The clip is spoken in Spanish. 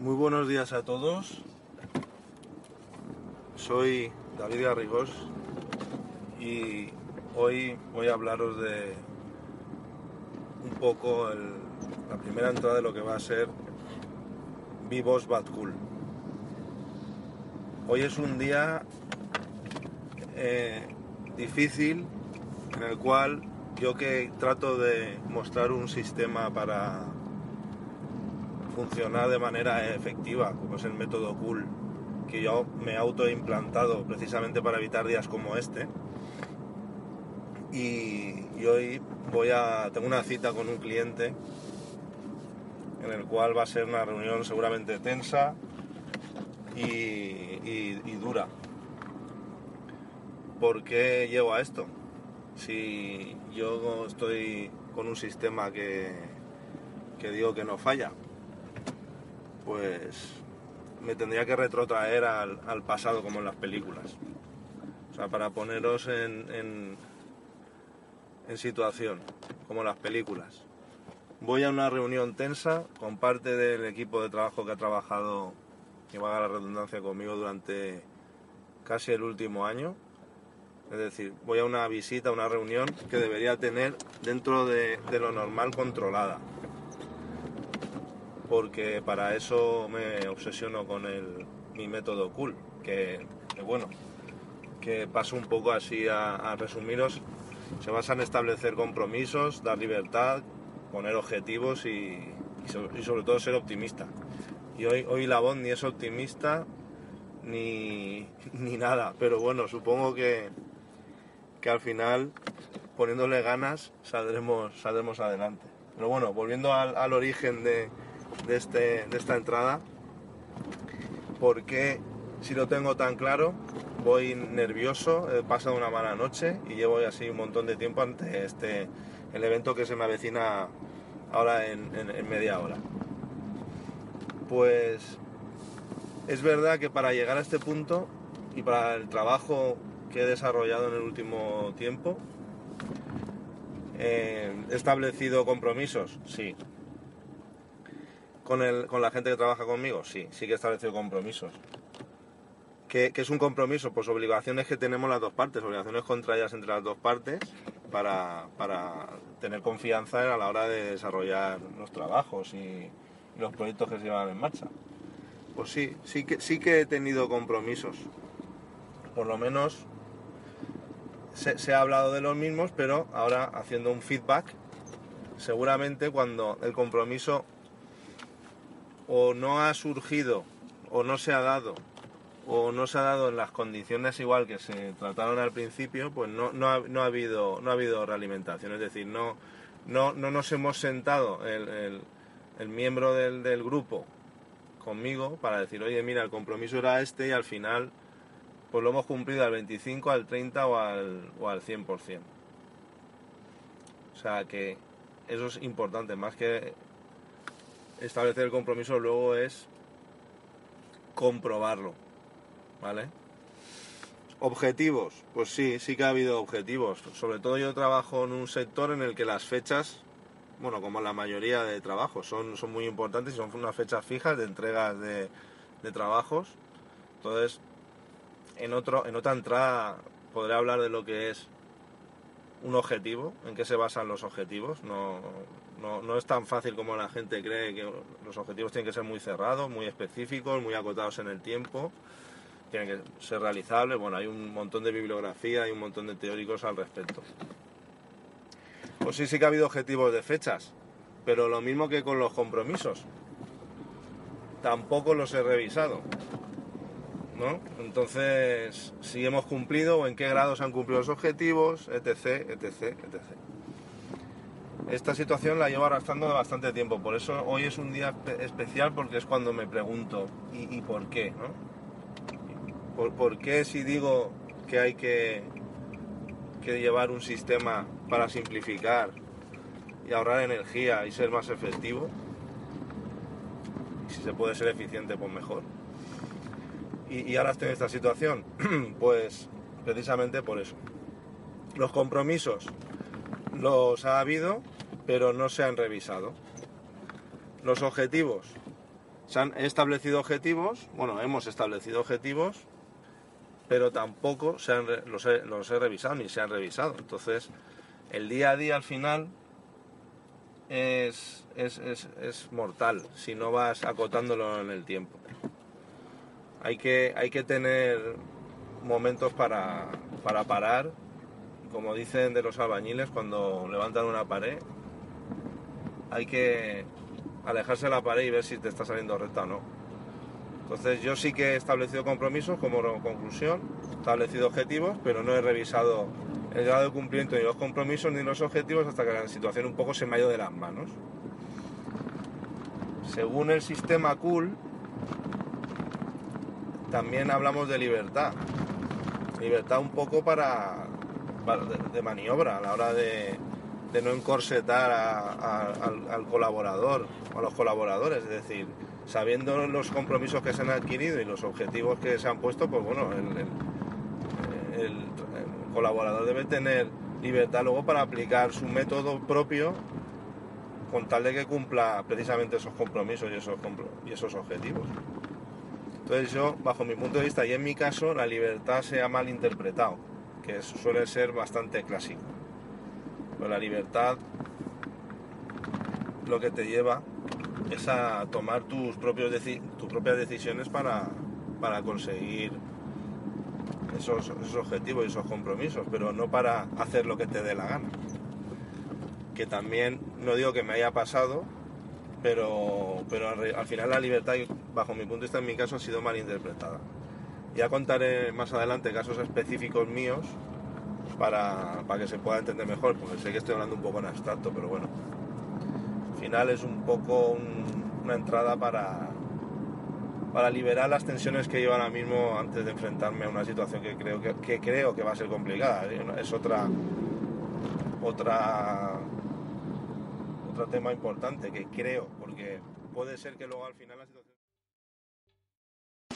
Muy buenos días a todos. Soy David Garrigós y hoy voy a hablaros de un poco la primera entrada de lo que va a ser Vivos Bad Cool. Hoy es un día eh, difícil en el cual yo que trato de mostrar un sistema para funcionar de manera efectiva, como es el método cool, que yo me he autoimplantado precisamente para evitar días como este. Y, hoy voy a. tengo una cita con un cliente en el cual va a ser una reunión seguramente tensa y dura. ¿Por qué llego a esto? Si yo estoy con un sistema que, que digo que no falla, pues me tendría que retrotraer al, pasado como en las películas. O sea, para poneros en, situación, como en las películas. Voy a una reunión tensa con parte del equipo de trabajo que ha trabajado, que valga la redundancia, conmigo durante casi el último año. Es decir, voy a una visita, a una reunión que debería tener dentro de, de lo normal controlada porque para eso me obsesiono con el, mi método cool, que, que bueno, que paso un poco así a, a resumiros, se basa en establecer compromisos, dar libertad, poner objetivos y, y so- y sobre todo ser optimista. Y hoy, hoy la voz ni es optimista ni, ni nada, pero bueno, supongo que, que al final poniéndole ganas saldremos, saldremos adelante. Pero bueno, volviendo al origen de, de, este, de esta entrada, porque si lo tengo tan claro, voy nervioso, he pasado una mala noche y llevo así un montón de tiempo ante este, el evento que se me avecina ahora en media hora. Pues es verdad que para llegar a este punto y para el trabajo que he desarrollado en el último tiempo, eh, he establecido compromisos, sí. Con, el, con la gente que trabaja conmigo, sí, sí que he establecido compromisos. ¿Qué, qué es un compromiso? Pues obligaciones que tenemos las dos partes, obligaciones contraídas entre las dos partes para, para tener confianza a la hora de desarrollar los trabajos y, los proyectos que se llevan en marcha. Pues sí, sí que, sí que he tenido compromisos. Por lo menos se ha hablado de los mismos, pero ahora haciendo un feedback, seguramente cuando el compromiso o no ha surgido o no se ha dado o no se ha dado en las condiciones igual que se trataron al principio, pues no, no, ha, no ha habido no ha habido realimentación, es decir, no, no, no nos hemos sentado el, el- miembro del, del grupo conmigo para decir, oye, mira, el compromiso era este y al final pues lo hemos cumplido al 25, al 30 o al, o al 100%. O sea que eso es importante, más que establecer el compromiso luego es comprobarlo, ¿vale? Objetivos, pues sí, sí que ha habido objetivos. Sobre todo yo trabajo en un sector en el que las fechas, bueno, como la mayoría de trabajos, son, son muy importantes y son unas fechas fijas de entregas de, trabajos. Entonces, en, otro, en otra entrada podré hablar de lo que es un objetivo, en qué se basan los objetivos. No, no, no es tan fácil como la gente cree que los objetivos tienen que ser muy cerrados, muy específicos, muy acotados en el tiempo, tienen que ser realizables. Bueno, hay un montón de bibliografía y un montón de teóricos al respecto. Pues sí, sí que ha habido objetivos de fechas, pero lo mismo que con los compromisos. Tampoco los he revisado. ¿no? Entonces, si hemos cumplido o en qué grado se han cumplido los objetivos, etc, etc, etc. Esta situación la llevo arrastrando de bastante tiempo, por eso hoy es un día espe- especial porque es cuando me pregunto, ¿y, por qué? ¿Por, qué si digo que hay que, que llevar un sistema para simplificar y ahorrar energía y ser más efectivo? Y si se puede ser eficiente, pues mejor y ahora estoy en esta situación? pues precisamente por eso. Los compromisos los ha habido, pero no se han revisado. Los objetivos Se han establecido objetivos, bueno, hemos establecido objetivos, pero tampoco se han los, he, los he revisado ni se han revisado. Entonces, el día a día al final es, es, es, es, mortal si no vas acotándolo en el tiempo. Hay que, hay que tener momentos para, para parar, como dicen de los albañiles cuando levantan una pared, hay que alejarse de la pared y ver si te está saliendo recta o no. Entonces yo sí que he establecido compromisos como conclusión, he establecido objetivos, pero no he revisado el grado de cumplimiento ni los compromisos ni los objetivos hasta que la situación un poco se me ha ido de las manos. Según el sistema Cool, también hablamos de libertad. Libertad un poco para, de, maniobra a la hora de, no encorsetar al, colaborador o a los colaboradores. Es decir, sabiendo los compromisos que se han adquirido y los objetivos que se han puesto, pues bueno, el colaborador debe tener libertad luego para aplicar su método propio con tal de que cumpla precisamente esos compromisos y esos, y esos objetivos. Entonces yo, bajo mi punto de vista y en mi caso, la libertad se ha mal interpretado, que suele ser bastante clásico. Pues la libertad lo que te lleva es a tomar tus, propios tus propias decisiones para, para conseguir esos, objetivos y esos compromisos, pero no para hacer lo que te dé la gana. Que también, no digo que me haya pasado, pero, pero al final la libertad, bajo mi punto de vista, en mi caso, ha sido mal interpretada. Ya contaré más adelante casos específicos míos para, para, que se pueda entender mejor, porque sé que estoy hablando un poco en abstracto, pero bueno, al final es un poco una entrada para, para liberar las tensiones que llevo ahora mismo antes de enfrentarme a una situación que creo que, creo que va a ser complicada. ¿eh? Es otra otra otro tema importante que creo, porque puede ser que luego al final la situación